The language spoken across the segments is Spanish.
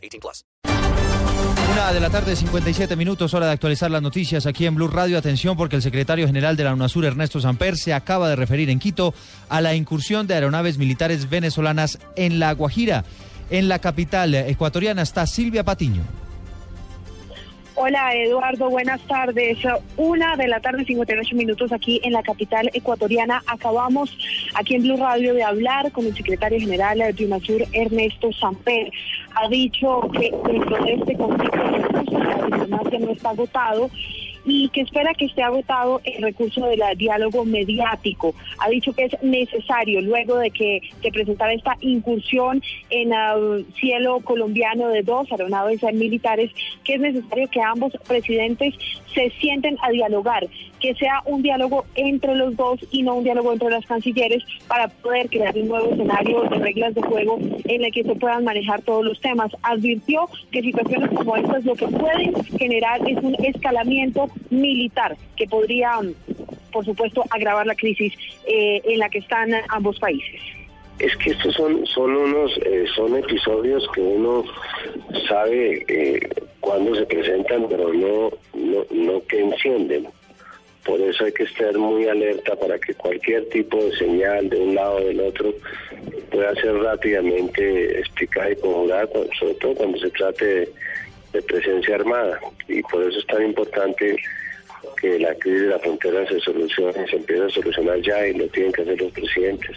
18 plus. Una de la tarde, 57 minutos, hora de actualizar las noticias aquí en Blue Radio. Atención porque el secretario general de la UNASUR, Ernesto Samper, se acaba de referir en Quito a la incursión de aeronaves militares venezolanas en La Guajira. En la capital ecuatoriana está Silvia Patiño. Hola Eduardo, buenas tardes. Una de la tarde, 58 minutos aquí en la capital ecuatoriana. Acabamos aquí en Blue Radio de hablar con el secretario general de UNASUR, Ernesto Samper. Ha dicho que dentro de este conflicto la diplomacia no está agotado y que espera que esté agotado el recurso del diálogo mediático. Ha dicho que es necesario, luego de que se presentara esta incursión en el cielo colombiano de dos aeronaves militares, que es necesario que ambos presidentes se sienten a dialogar, que sea un diálogo entre los dos y no un diálogo entre las cancilleres para poder crear un nuevo escenario de reglas de juego en el que se puedan manejar todos los temas. Advirtió que situaciones como estas lo que pueden generar es un escalamiento militar que podría, por supuesto, agravar la crisis eh, en la que están ambos países. Es que estos son, son unos, eh, son episodios que uno sabe eh, cuándo se presentan, pero no, no, no que encienden. Por eso hay que estar muy alerta para que cualquier tipo de señal de un lado o del otro pueda ser rápidamente explicada y conjurada, sobre todo cuando se trate de presencia armada. Y por eso es tan importante que la crisis de la frontera se solucione, se empiece a solucionar ya y lo tienen que hacer los presidentes.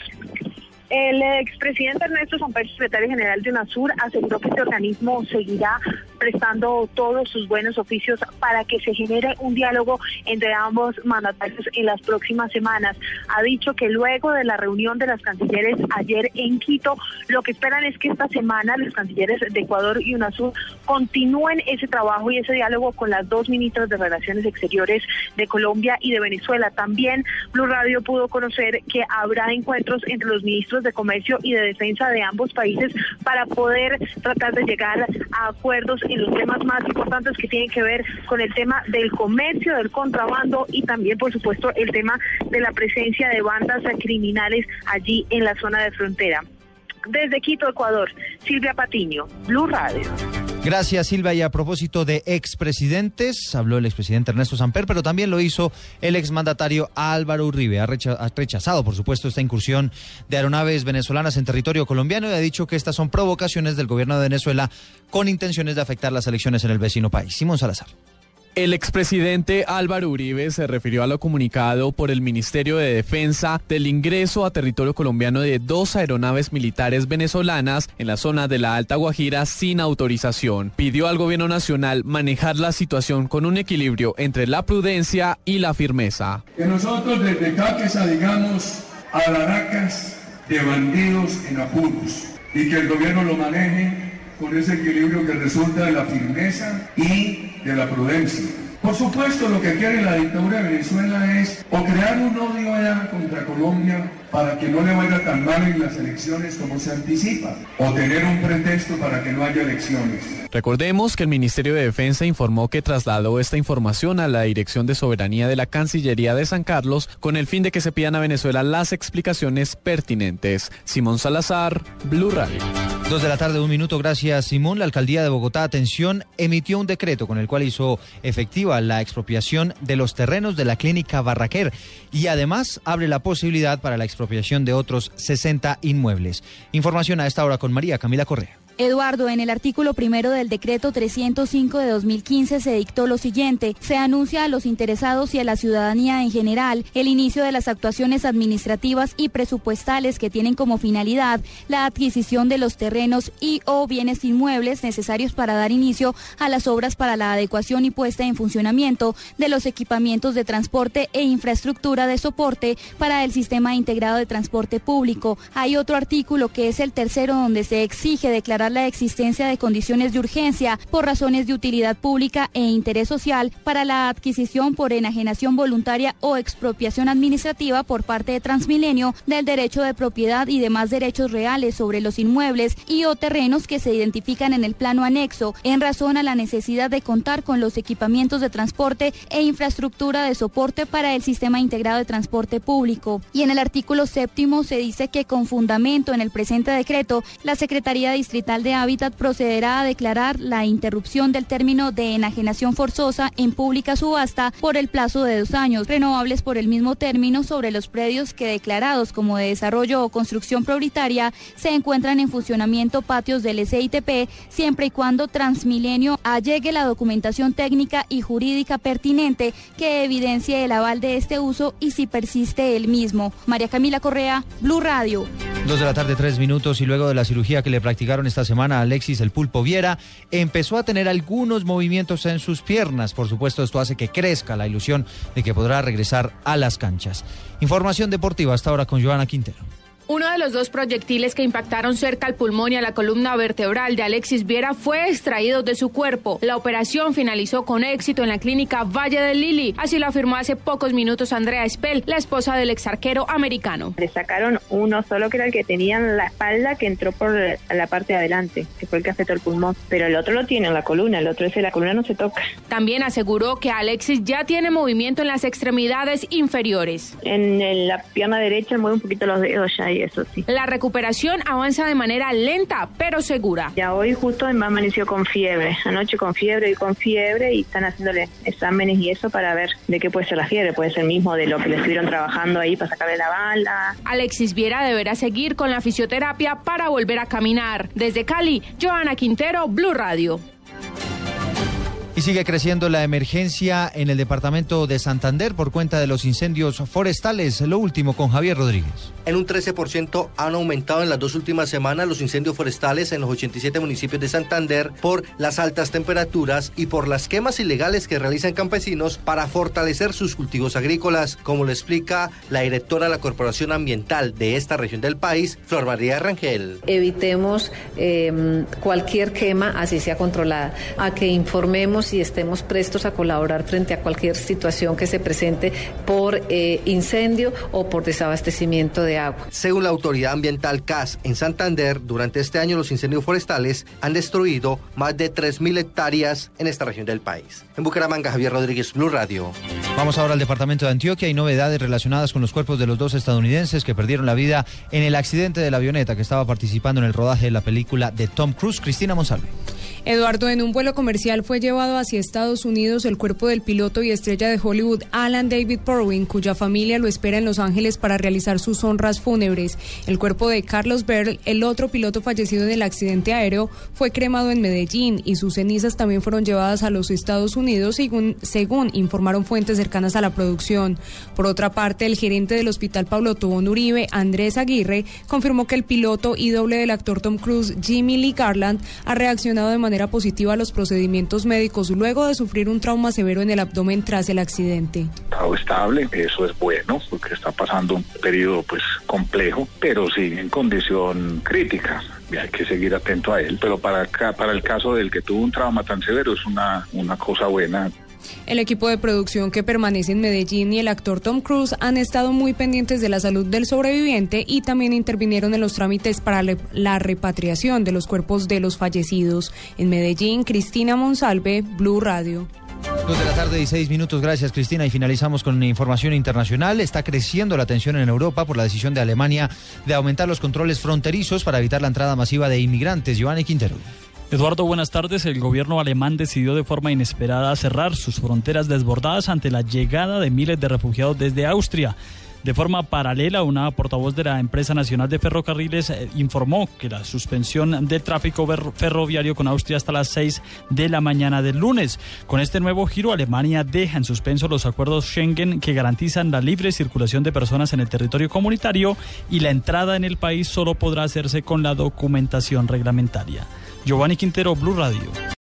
El expresidente Ernesto Samper, secretario general de UNASUR, aseguró que este organismo seguirá prestando todos sus buenos oficios para que se genere un diálogo entre ambos mandatarios en las próximas semanas. Ha dicho que luego de la reunión de las cancilleres ayer en Quito, lo que esperan es que esta semana los cancilleres de Ecuador y UNASUR continúen ese trabajo y ese diálogo con las dos ministras de Relaciones Exteriores de Colombia y de Venezuela. También Blue Radio pudo conocer que habrá encuentros entre los ministros de Comercio y de Defensa de ambos países para poder tratar de llegar a acuerdos los temas más importantes que tienen que ver con el tema del comercio, del contrabando y también, por supuesto, el tema de la presencia de bandas criminales allí en la zona de frontera. Desde Quito, Ecuador, Silvia Patiño, Blue Radio. Gracias, Silvia. Y a propósito de expresidentes, habló el expresidente Ernesto Samper, pero también lo hizo el exmandatario Álvaro Uribe. Ha rechazado, por supuesto, esta incursión de aeronaves venezolanas en territorio colombiano y ha dicho que estas son provocaciones del gobierno de Venezuela con intenciones de afectar las elecciones en el vecino país. Simón Salazar. El expresidente Álvaro Uribe se refirió a lo comunicado por el Ministerio de Defensa del ingreso a territorio colombiano de dos aeronaves militares venezolanas en la zona de la Alta Guajira sin autorización. Pidió al gobierno nacional manejar la situación con un equilibrio entre la prudencia y la firmeza. Que nosotros desde Cáqueza digamos alaracas de bandidos en apuros y que el gobierno lo maneje con ese equilibrio que resulta de la firmeza y de la prudencia. Por supuesto, lo que quiere la dictadura de Venezuela es o crear un odio allá contra Colombia para que no le vaya tan mal en las elecciones como se anticipa, o tener un pretexto para que no haya elecciones. Recordemos que el Ministerio de Defensa informó que trasladó esta información a la Dirección de Soberanía de la Cancillería de San Carlos con el fin de que se pidan a Venezuela las explicaciones pertinentes. Simón Salazar, Blue Radio. Dos de la tarde, un minuto. Gracias, Simón. La alcaldía de Bogotá, atención, emitió un decreto con el cual hizo efectiva la expropiación de los terrenos de la clínica Barraquer y además abre la posibilidad para la expropiación de otros 60 inmuebles. Información a esta hora con María Camila Correa. Eduardo, en el artículo primero del decreto 305 de 2015 se dictó lo siguiente. Se anuncia a los interesados y a la ciudadanía en general el inicio de las actuaciones administrativas y presupuestales que tienen como finalidad la adquisición de los terrenos y o bienes inmuebles necesarios para dar inicio a las obras para la adecuación y puesta en funcionamiento de los equipamientos de transporte e infraestructura de soporte para el sistema integrado de transporte público. Hay otro artículo que es el tercero donde se exige declarar la existencia de condiciones de urgencia por razones de utilidad pública e interés social para la adquisición por enajenación voluntaria o expropiación administrativa por parte de Transmilenio del derecho de propiedad y demás derechos reales sobre los inmuebles y o terrenos que se identifican en el plano anexo en razón a la necesidad de contar con los equipamientos de transporte e infraestructura de soporte para el sistema integrado de transporte público. Y en el artículo séptimo se dice que con fundamento en el presente decreto, la Secretaría Distrital de Hábitat procederá a declarar la interrupción del término de enajenación forzosa en pública subasta por el plazo de dos años, renovables por el mismo término sobre los predios que declarados como de desarrollo o construcción prioritaria se encuentran en funcionamiento patios del SITP, siempre y cuando Transmilenio allegue la documentación técnica y jurídica pertinente que evidencie el aval de este uso y si persiste el mismo. María Camila Correa, Blue Radio. Dos de la tarde, tres minutos, y luego de la cirugía que le practicaron esta semana Alexis el Pulpo Viera, empezó a tener algunos movimientos en sus piernas. Por supuesto, esto hace que crezca la ilusión de que podrá regresar a las canchas. Información deportiva hasta ahora con Joana Quintero. Uno de los dos proyectiles que impactaron cerca al pulmón y a la columna vertebral de Alexis Viera fue extraído de su cuerpo. La operación finalizó con éxito en la clínica Valle del Lili. Así lo afirmó hace pocos minutos Andrea Spell, la esposa del exarquero americano. Le sacaron uno solo que era el que tenía en la espalda que entró por la parte de adelante, que fue el que afectó el pulmón. Pero el otro lo tiene en la columna, el otro ese la columna no se toca. También aseguró que Alexis ya tiene movimiento en las extremidades inferiores. En la pierna derecha mueve un poquito los dedos ya y eso sí. La recuperación avanza de manera lenta pero segura. Ya hoy justo me amaneció con fiebre, anoche con fiebre y con fiebre y están haciéndole exámenes y eso para ver de qué puede ser la fiebre, puede ser mismo de lo que le estuvieron trabajando ahí para sacarle la bala. Alexis Viera deberá seguir con la fisioterapia para volver a caminar. Desde Cali, Joana Quintero, Blue Radio. Y sigue creciendo la emergencia en el departamento de Santander por cuenta de los incendios forestales. Lo último con Javier Rodríguez. En un 13% han aumentado en las dos últimas semanas los incendios forestales en los 87 municipios de Santander por las altas temperaturas y por las quemas ilegales que realizan campesinos para fortalecer sus cultivos agrícolas, como lo explica la directora de la Corporación Ambiental de esta región del país, Flor María Rangel. evitemos eh, cualquier quema, así sea controlada, a que informemos y estemos prestos a colaborar frente a cualquier situación que se presente por eh, incendio o por desabastecimiento de agua. Según la autoridad ambiental CAS en Santander, durante este año los incendios forestales han destruido más de 3.000 hectáreas en esta región del país. En Bucaramanga, Javier Rodríguez, Blue Radio. Vamos ahora al departamento de Antioquia. Hay novedades relacionadas con los cuerpos de los dos estadounidenses que perdieron la vida en el accidente de la avioneta que estaba participando en el rodaje de la película de Tom Cruise. Cristina Monsalve. Eduardo, en un vuelo comercial fue llevado hacia Estados Unidos el cuerpo del piloto y estrella de Hollywood Alan David Porwin, cuya familia lo espera en Los Ángeles para realizar sus honras fúnebres. El cuerpo de Carlos Berl, el otro piloto fallecido en el accidente aéreo, fue cremado en Medellín y sus cenizas también fueron llevadas a los Estados Unidos, según, según informaron fuentes cercanas a la producción. Por otra parte, el gerente del Hospital Pablo Tobón Uribe, Andrés Aguirre, confirmó que el piloto y doble del actor Tom Cruise, Jimmy Lee Garland, ha reaccionado de manera positiva a los procedimientos médicos luego de sufrir un trauma severo en el abdomen tras el accidente. estado estable, eso es bueno porque está pasando un periodo pues complejo, pero sí en condición crítica. Hay que seguir atento a él, pero para acá, para el caso del que tuvo un trauma tan severo es una, una cosa buena. El equipo de producción que permanece en Medellín y el actor Tom Cruise han estado muy pendientes de la salud del sobreviviente y también intervinieron en los trámites para la repatriación de los cuerpos de los fallecidos. En Medellín, Cristina Monsalve, Blue Radio. Dos de la tarde y seis minutos. Gracias, Cristina. Y finalizamos con información internacional. Está creciendo la tensión en Europa por la decisión de Alemania de aumentar los controles fronterizos para evitar la entrada masiva de inmigrantes. Giovanni Quintero. Eduardo, buenas tardes. El gobierno alemán decidió de forma inesperada cerrar sus fronteras desbordadas ante la llegada de miles de refugiados desde Austria. De forma paralela, una portavoz de la empresa nacional de ferrocarriles eh, informó que la suspensión del tráfico ferroviario con Austria hasta las 6 de la mañana del lunes. Con este nuevo giro, Alemania deja en suspenso los acuerdos Schengen que garantizan la libre circulación de personas en el territorio comunitario y la entrada en el país solo podrá hacerse con la documentación reglamentaria. Giovanni Quintero, Blue Radio.